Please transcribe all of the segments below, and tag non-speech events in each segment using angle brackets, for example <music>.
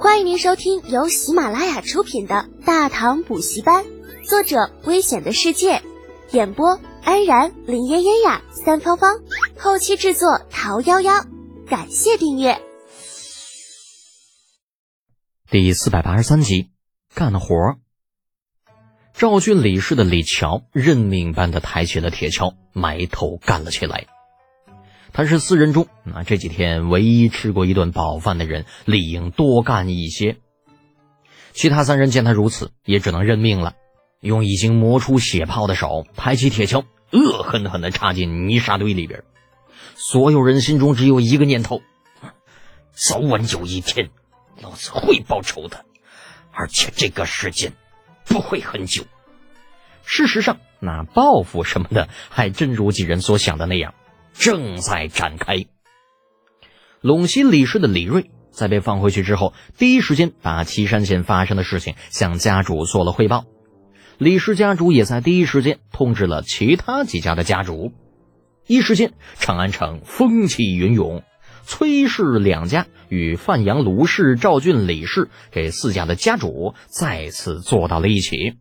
欢迎您收听由喜马拉雅出品的《大唐补习班》，作者：危险的世界，演播：安然、林嫣嫣呀、三芳芳，后期制作：桃夭夭。感谢订阅。第四百八十三集，干活。赵郡李氏的李乔认命般的抬起了铁锹，埋头干了起来。他是四人中啊这几天唯一吃过一顿饱饭的人，理应多干一些。其他三人见他如此，也只能认命了，用已经磨出血泡的手抬起铁锹，恶狠狠地插进泥沙堆里边。所有人心中只有一个念头：早晚有一天，老子会报仇的，而且这个时间不会很久。事实上，那报复什么的，还真如几人所想的那样。正在展开。陇西李氏的李瑞在被放回去之后，第一时间把岐山县发生的事情向家主做了汇报。李氏家主也在第一时间通知了其他几家的家主。一时间，长安城风起云涌，崔氏两家与范阳卢氏、赵郡李氏这四家的家主再次坐到了一起。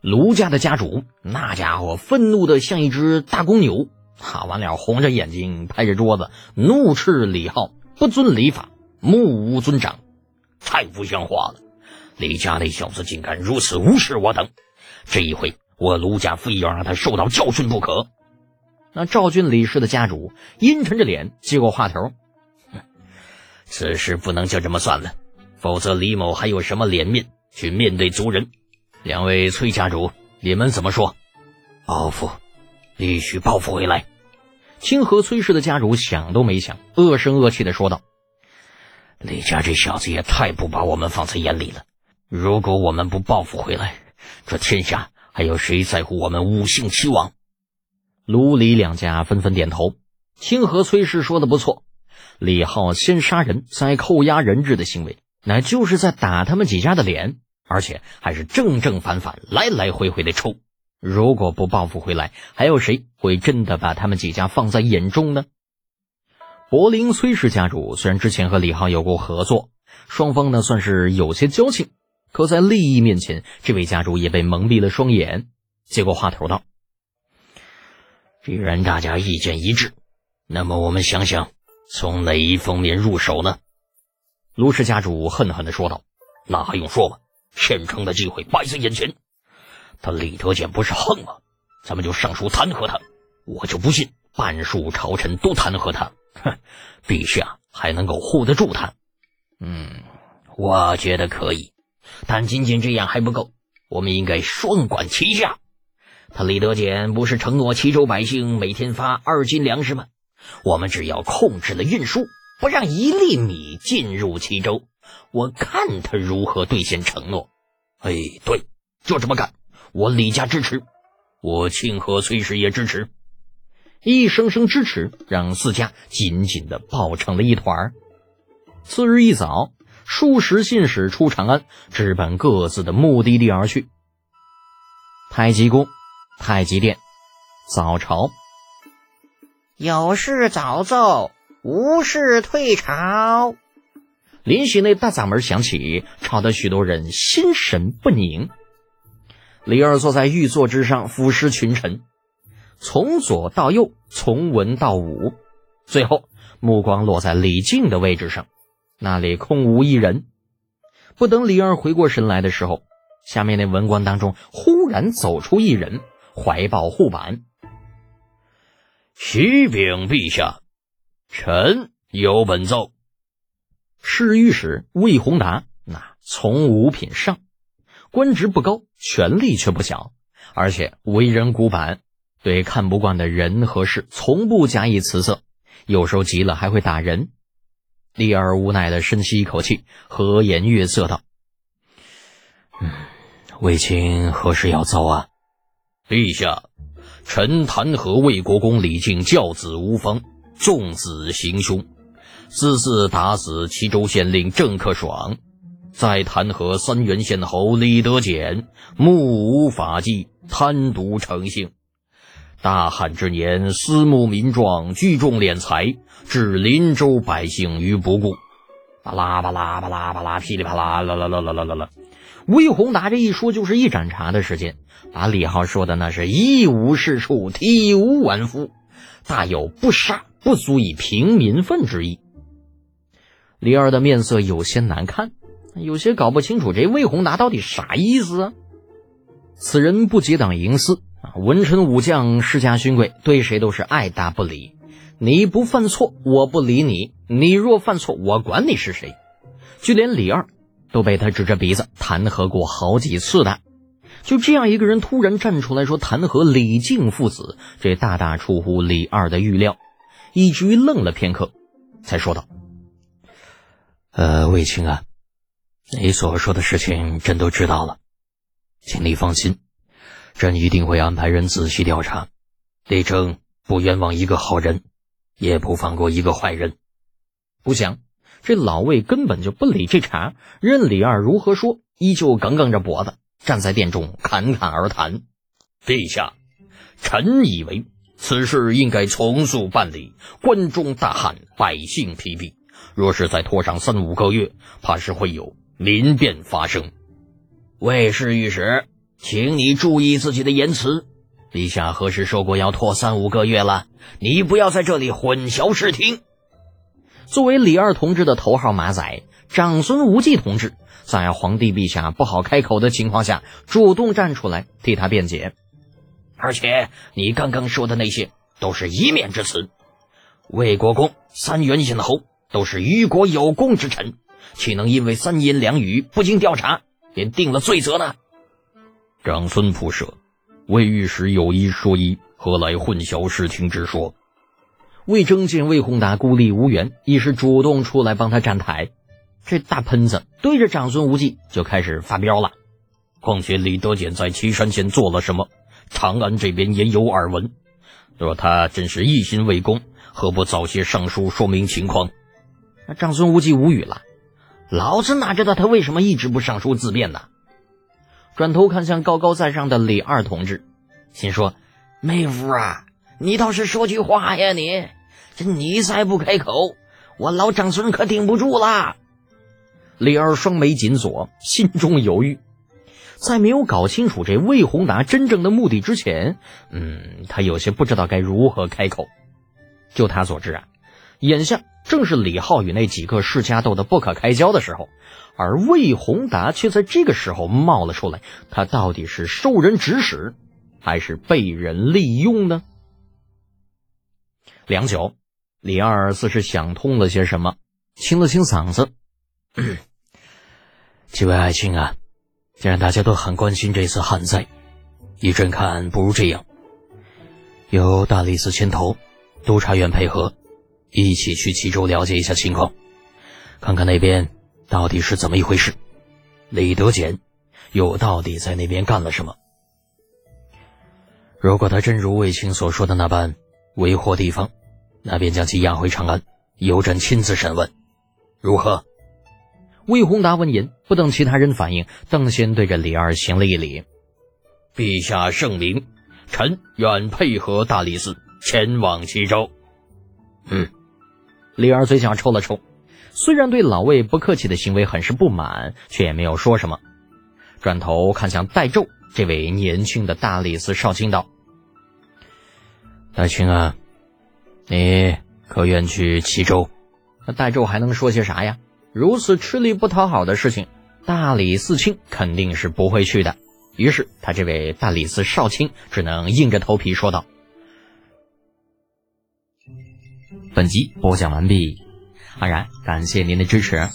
卢家的家主那家伙愤怒的像一只大公牛。他完了，红着眼睛拍着桌子，怒斥李浩不遵礼法，目无尊长，太不像话了！李家那小子竟敢如此无视我等，这一回我卢家非要让他受到教训不可。那赵郡李氏的家主阴沉着脸接过话头：“ <laughs> 此事不能就这么算了，否则李某还有什么脸面去面对族人？两位崔家主，你们怎么说？报复，必须报复回来！”清河崔氏的家主想都没想，恶声恶气的说道：“李家这小子也太不把我们放在眼里了！如果我们不报复回来，这天下还有谁在乎我们五姓七王？”卢李两家纷纷点头。清河崔氏说的不错，李浩先杀人再扣押人质的行为，乃就是在打他们几家的脸，而且还是正正反反，来来回回的抽。如果不报复回来，还有谁会真的把他们几家放在眼中呢？柏林崔氏家主虽然之前和李浩有过合作，双方呢算是有些交情，可在利益面前，这位家主也被蒙蔽了双眼。接过话头道：“既然大家意见一致，那么我们想想从哪一方面入手呢？”卢氏家主恨恨的说道：“那还用说吗？现成的机会摆在眼前。”他李德简不是横吗？咱们就上书弹劾他。我就不信半数朝臣都弹劾他，哼，陛下还能够护得住他？嗯，我觉得可以，但仅仅这样还不够，我们应该双管齐下。他李德简不是承诺齐州百姓每天发二斤粮食吗？我们只要控制了运输，不让一粒米进入齐州，我看他如何兑现承诺。哎，对，就这么干。我李家支持，我庆贺崔氏也支持，一声声支持让四家紧紧的抱成了一团。次日一早，数十信使出长安，直奔各自的目的地而去。太极宫、太极殿，早朝，有事早奏，无事退朝。林喜那大嗓门响起，吵得许多人心神不宁。李二坐在玉座之上，俯视群臣，从左到右，从文到武，最后目光落在李靖的位置上，那里空无一人。不等李二回过神来的时候，下面那文官当中忽然走出一人，怀抱护板：“启禀陛下，臣有本奏。”侍御史魏宏达，那从五品上。官职不高，权力却不小，而且为人古板，对看不惯的人和事从不假以辞色，有时候急了还会打人。丽儿无奈的深吸一口气，和颜悦色道：“嗯，魏青何时要奏啊？”陛下，臣弹劾魏国公李靖教子无方，纵子行凶，私自打死齐州县令郑克爽。再弹劾三原县侯李德简，目无法纪，贪渎成性。大旱之年，私募民壮，聚众敛财，置林州百姓于不顾。巴拉巴拉巴拉巴拉，噼里啪啦啦啦啦啦啦啦啦。魏宏达这一说就是一盏茶的时间，把李浩说的那是一无是处，体无完肤，大有不杀不足以平民愤之意。李二的面色有些难看，有些搞不清楚这魏宏达到底啥意思啊？此人不结党营私啊，文臣武将、世家勋贵对谁都是爱答不理。你不犯错，我不理你；你若犯错，我管你是谁。就连李二都被他指着鼻子弹劾过好几次的。就这样一个人突然站出来说弹劾李靖父子，这大大出乎李二的预料，以至于愣了片刻，才说道。呃，卫青啊，你所说的事情朕都知道了，请你放心，朕一定会安排人仔细调查，力争不冤枉一个好人，也不放过一个坏人。不想这老魏根本就不理这茬，任李二如何说，依旧梗梗着脖子站在殿中侃侃而谈。陛下，臣以为此事应该从速办理，关中大旱，百姓疲弊。若是再拖上三五个月，怕是会有民变发生。魏氏御史，请你注意自己的言辞。陛下何时说过要拖三五个月了？你不要在这里混淆视听。作为李二同志的头号马仔，长孙无忌同志在皇帝陛下不好开口的情况下，主动站出来替他辩解。而且你刚刚说的那些都是一面之词。魏国公三元县侯。都是于国有功之臣，岂能因为三言两语不经调查便定了罪责呢？长孙仆射，魏御史有一说一，何来混淆视听之说？魏征见魏宏达孤立无援，亦是主动出来帮他站台。这大喷子对着长孙无忌就开始发飙了。况且李德俭在岐山县做了什么，长安这边也有耳闻。若他真是一心为公，何不早些上书说明情况？那长孙无忌无语了，老子哪知道他为什么一直不上书自辩呢？转头看向高高在上的李二同志，心说：“妹夫啊，你倒是说句话呀！你这你再不开口，我老长孙可顶不住了。”李二双眉紧锁，心中犹豫。在没有搞清楚这魏宏达真正的目的之前，嗯，他有些不知道该如何开口。就他所知啊。眼下正是李浩与那几个世家斗得不可开交的时候，而魏宏达却在这个时候冒了出来。他到底是受人指使，还是被人利用呢？良久，李二似是想通了些什么，清了清嗓子：“几位爱卿啊，既然大家都很关心这次旱灾，依朕看，不如这样，由大理寺牵头，督察院配合。”一起去齐州了解一下情况，看看那边到底是怎么一回事。李德俭又到底在那边干了什么？如果他真如卫青所说的那般为祸地方，那便将其押回长安，由朕亲自审问，如何？魏宏达闻言，不等其他人反应，邓先对着李二行了一礼：“陛下圣明，臣愿配合大理寺前往齐州。”嗯。李二嘴角抽了抽，虽然对老魏不客气的行为很是不满，却也没有说什么。转头看向戴胄这位年轻的大理寺少卿道：“大清啊，你可愿去齐州？”那戴胄还能说些啥呀？如此吃力不讨好的事情，大理寺卿肯定是不会去的。于是他这位大理寺少卿只能硬着头皮说道。本集播讲完毕，安然感谢您的支持。